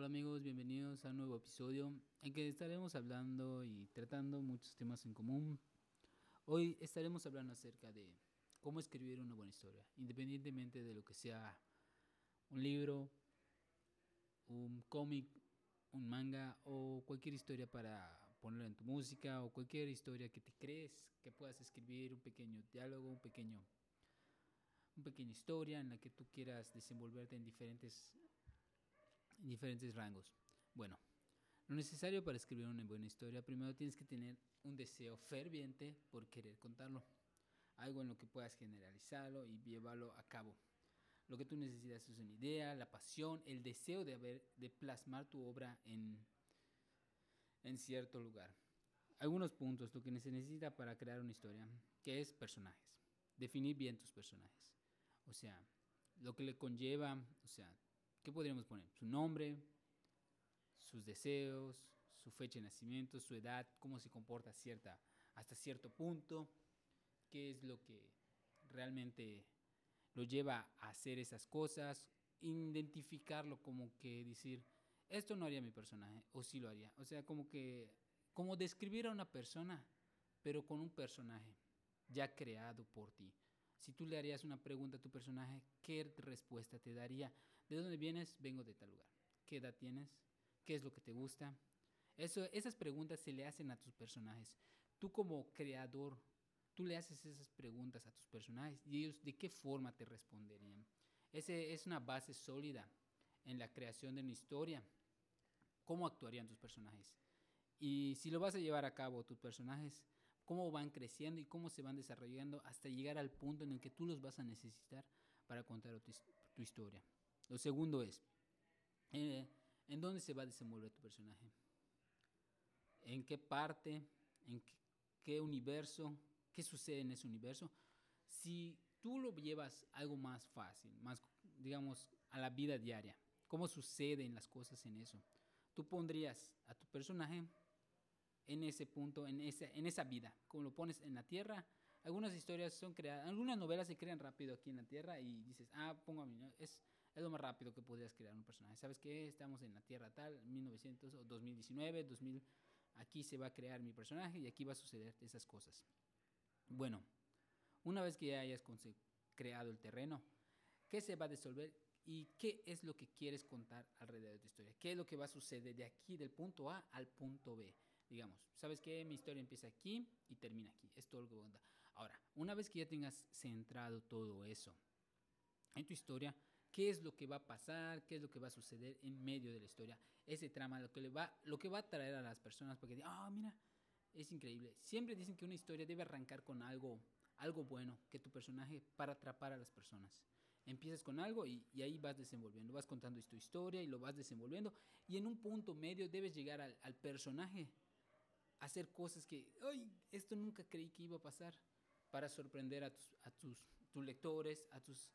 Hola amigos, bienvenidos a un nuevo episodio en que estaremos hablando y tratando muchos temas en común. Hoy estaremos hablando acerca de cómo escribir una buena historia, independientemente de lo que sea un libro, un cómic, un manga o cualquier historia para ponerla en tu música o cualquier historia que te crees que puedas escribir, un pequeño diálogo, un pequeño una pequeña historia en la que tú quieras desenvolverte en diferentes en diferentes rangos. Bueno, lo necesario para escribir una buena historia, primero tienes que tener un deseo ferviente por querer contarlo. Algo en lo que puedas generalizarlo y llevarlo a cabo. Lo que tú necesitas es una idea, la pasión, el deseo de, haber, de plasmar tu obra en, en cierto lugar. Algunos puntos, lo que se necesita para crear una historia, que es personajes. Definir bien tus personajes. O sea, lo que le conlleva, o sea, ¿qué podríamos poner? Su nombre, sus deseos, su fecha de nacimiento, su edad, cómo se comporta cierta, hasta cierto punto, qué es lo que realmente lo lleva a hacer esas cosas, identificarlo como que decir, esto no haría mi personaje, o sí lo haría. O sea, como que, como describir a una persona, pero con un personaje ya creado por ti. Si tú le harías una pregunta a tu personaje, ¿qué respuesta te daría? ¿De dónde vienes? Vengo de tal lugar. ¿Qué edad tienes? ¿Qué es lo que te gusta? Eso, esas preguntas se le hacen a tus personajes. Tú como creador, tú le haces esas preguntas a tus personajes y ellos de qué forma te responderían. Ese es una base sólida en la creación de una historia. ¿Cómo actuarían tus personajes? Y si lo vas a llevar a cabo, tus personajes cómo van creciendo y cómo se van desarrollando hasta llegar al punto en el que tú los vas a necesitar para contar tu, historia. Lo segundo es, eh, ¿en dónde se va a desenvolver tu personaje? ¿En qué parte? ¿En qué, universo? ¿Qué sucede en ese universo? Si tú lo llevas algo más fácil, más, digamos, a la vida diaria, ¿cómo suceden las cosas en eso? Tú pondrías a tu personaje en ese punto, en esa, en esa vida, como lo pones en la tierra. Algunas historias son creadas, algunas novelas se crean rápido aquí en la tierra y dices, ah, pongo a mí, es, es lo más rápido que podrías crear un personaje. ¿Sabes qué? Estamos en la tierra tal, 1900 o 2019, 2000, aquí se va a crear mi personaje y aquí va a suceder esas cosas. Bueno, una vez que ya hayas creado el terreno, ¿qué se va a disolver y qué es lo que quieres contar alrededor de tu historia? ¿Qué es lo que va a suceder de aquí, del punto A al punto B? digamos, ¿sabes qué? Mi historia empieza aquí y termina aquí. Es todo lo que voy a contar. Ahora, una vez que ya tengas centrado todo eso en tu historia, ¿qué es lo que va a pasar? ¿Qué es lo que va a suceder en medio de la historia? Ese trama, lo que, le va, lo que va a traer a las personas porque ah, mira, es increíble. Siempre dicen que una historia debe arrancar con algo, algo bueno, que tu personaje para atrapar a las personas. Empiezas con algo y, ahí vas desenvolviendo, vas contando tu historia y lo vas desenvolviendo. Y en un punto medio debes llegar al, al personaje hacer cosas que, ay, esto nunca creí que iba a pasar, para sorprender a tus, a tus, tus lectores, a tus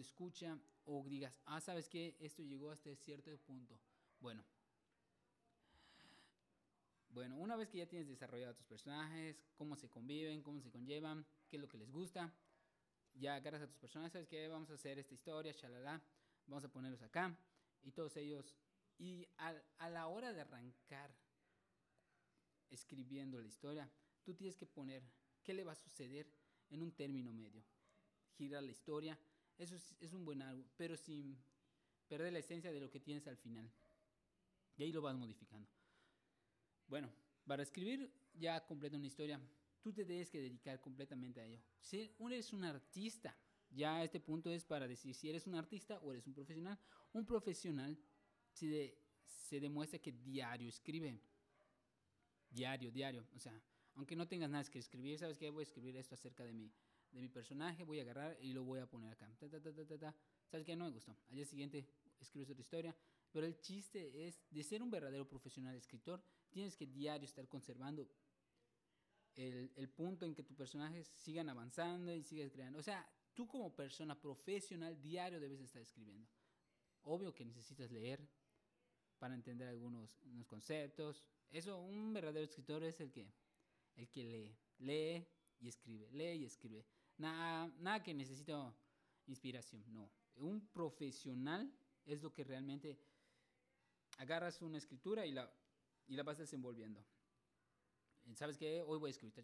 escucha o digas, ah, ¿sabes qué? Esto llegó hasta cierto punto. Bueno. Bueno, una vez que ya tienes desarrollado tus personajes, cómo se conviven, cómo se conllevan, qué es lo que les gusta, ya agarras a tus personajes, ¿sabes qué? Vamos a hacer esta historia, shalala, vamos a ponerlos acá, y todos ellos, y a la hora de arrancar escribiendo la historia, tú tienes que poner qué le va a suceder en un término medio. Girar la historia, eso es, un buen algo, pero sin perder la esencia de lo que tienes al final. Y ahí lo vas modificando. Bueno, para escribir ya completa una historia, tú te debes que dedicar completamente a ello. Si eres un artista, ya este punto es para decir si eres un artista o eres un profesional. Un profesional se, se demuestra que diario escribe diario, diario. O sea, aunque no tengas nada que escribir, ¿sabes qué? Voy a escribir esto acerca de mi, de mi personaje, voy a agarrar y lo voy a poner acá. ¿Sabes qué? No me gustó. Al día siguiente escribes otra historia. Pero el chiste es, de ser un verdadero profesional escritor, tienes que diario estar conservando el, el punto en que tus personajes sigan avanzando y sigas creando. O sea, tú como persona profesional diario debes estar escribiendo. Obvio que necesitas leer para entender algunos conceptos, eso, un verdadero escritor es el que, el que lee, lee y escribe, lee y escribe. Nada, nada que necesite inspiración, no. Un profesional es lo que realmente agarras una escritura y la, y la vas desenvolviendo. ¿Sabes qué? Hoy voy a escribir.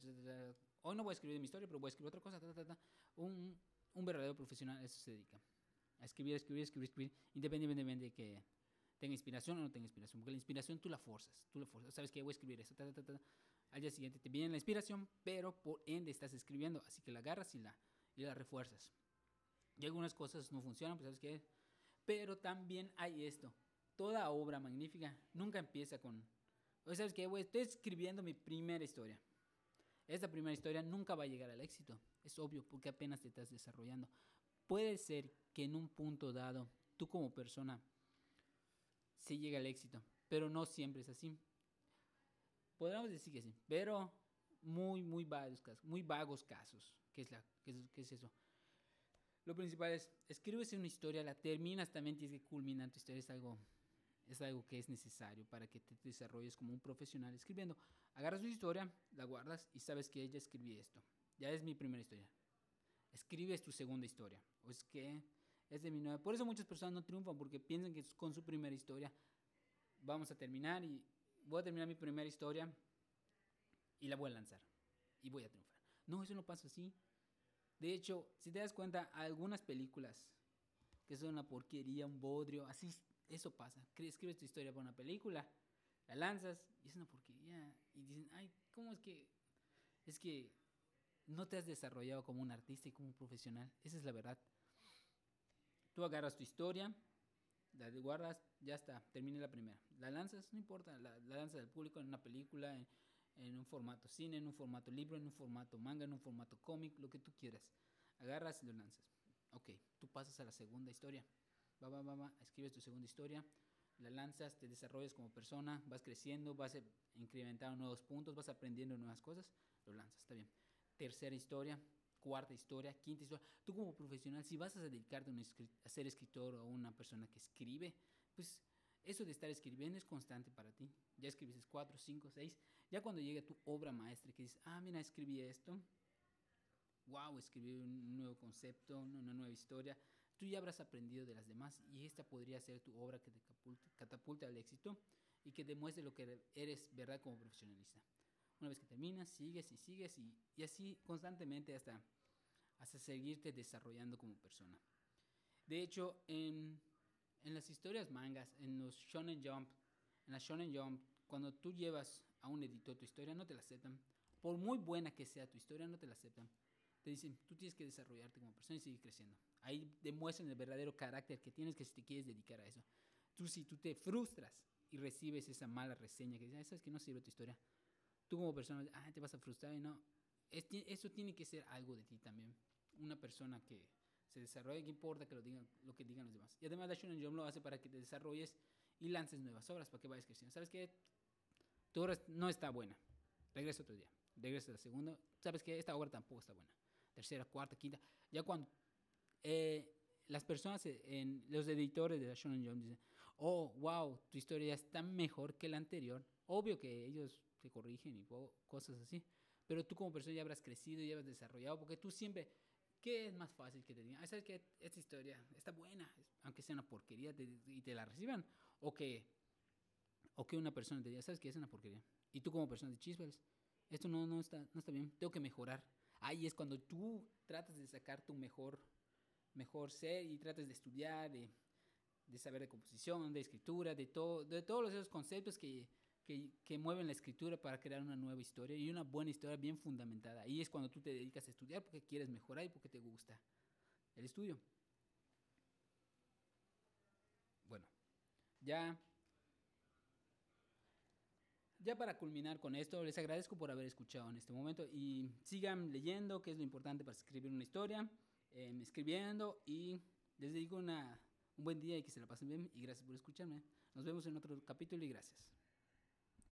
Hoy no voy a escribir mi historia, pero voy a escribir otra cosa. Un, un verdadero profesional a eso se dedica. A escribir, escribir, escribir, escribir, independientemente de que tenga inspiración o no tenga inspiración. Porque la inspiración tú la forzas. Tú la forzas. ¿Sabes qué? Voy a escribir eso. Al día siguiente te viene la inspiración, pero por ende estás escribiendo. Así que la agarras y la, y la refuerzas. Y algunas cosas no funcionan, pues ¿sabes qué? Pero también hay esto. Toda obra magnífica nunca empieza con... ¿Sabes qué? Estoy escribiendo mi primera historia. Esta primera historia nunca va a llegar al éxito. Es obvio, porque apenas te estás desarrollando. Puede ser que en un punto dado, tú como persona, sí llegue al éxito, pero no siempre es así. Podríamos decir que sí, pero muy, muy vagos casos. Muy vagos casos. ¿Qué es, la, qué es eso? Lo principal es, escribes una historia, la terminas, también tienes que culminar tu historia, es algo, es algo que es necesario para que te desarrolles como un profesional escribiendo. Agarras tu historia, la guardas y sabes que ella escribió esto. Ya es mi primera historia. Escribes tu segunda historia. O es que es de mi nueva. Por eso muchas personas no triunfan, porque piensan que con su primera historia vamos a terminar y voy a terminar mi primera historia y la voy a lanzar y voy a triunfar. No, eso no pasa así. De hecho, si te das cuenta, algunas películas que son una porquería, un bodrio, así, eso pasa. Escribes tu historia para una película, la lanzas y es una porquería. Y dicen, ay, ¿cómo es que? Es que no te has desarrollado como un artista y como un profesional. Esa es la verdad. Tú agarras tu historia, la guardas, ya está, termina la primera. La lanzas, no importa, la, la lanzas al público en una película, en, en un formato cine, en un formato libro, en un formato manga, en un formato cómic, lo que tú quieras. Agarras y lo lanzas. Ok, tú pasas a la segunda historia. Va, va, va, va, escribes tu segunda historia, la lanzas, te desarrollas como persona, vas creciendo, vas incrementando nuevos puntos, vas aprendiendo nuevas cosas, lo lanzas, está bien. Tercera historia, cuarta historia, quinta historia. Tú como profesional, si vas a dedicarte a, ser escritor o una persona que escribe, pues eso de estar escribiendo es constante para ti. Ya escribiste cuatro, cinco, seis. Ya cuando llegue tu obra maestra que dices, ah, mira, escribí esto. Wow, escribí un nuevo concepto, una nueva historia. Tú ya habrás aprendido de las demás y esta podría ser tu obra que te catapulta al éxito y que demuestre lo que eres, ¿verdad?, como profesionalista. Una vez que terminas, sigues y sigues y, y así constantemente hasta, hasta seguirte desarrollando como persona. De hecho, en en las historias mangas, en los Shonen Jump, en la Shonen Jump, cuando tú llevas a un editor tu historia, no te la aceptan. Por muy buena que sea tu historia, no te la aceptan. Te dicen, tú tienes que desarrollarte como persona y seguir creciendo. Ahí demuestran el verdadero carácter que tienes que si te quieres dedicar a eso. Tú si tú te frustras y recibes esa mala reseña que dice, sabes que no sirve tu historia. Tú como persona, ah, te vas a frustrar y no. eso tiene que ser algo de ti también. Una persona que, se desarrolle, ¿qué importa que lo digan, lo que digan los demás? Y además la Shonen Jump lo hace para que te desarrolles y lances nuevas obras, para que vayas creciendo. ¿Sabes qué? Tu obra no está buena. Regresa otro día. Regresa la segunda. ¿Sabes qué? Esta obra tampoco está buena. Tercera, cuarta, quinta. Ya cuando eh, las personas, en, los editores de la Shonen Jump dicen, oh, wow, tu historia está mejor que la anterior. Obvio que ellos te corrigen y cosas así. Pero tú como persona ya habrás crecido, ya habrás desarrollado, porque tú siempre ¿Qué es más fácil que te digan? ¿Sabes que esta historia está buena, aunque sea una porquería y te la reciban? O que, o que una persona te diga, ¿sabes que es una porquería? Y tú como persona de chispas, esto no, no, está, no está bien, tengo que mejorar. Ahí es cuando tú tratas de sacar tu mejor, mejor ser y tratas de estudiar, de, de saber de composición, de escritura, de, todo, de todos esos conceptos que, que, mueven la escritura para crear una nueva historia y una buena historia bien fundamentada. Y es cuando tú te dedicas a estudiar porque quieres mejorar y porque te gusta el estudio. Bueno, ya, ya para culminar con esto, les agradezco por haber escuchado en este momento y sigan leyendo, que es lo importante para escribir una historia, em, escribiendo y les digo un buen día y que se la pasen bien y gracias por escucharme. Nos vemos en otro capítulo y gracias.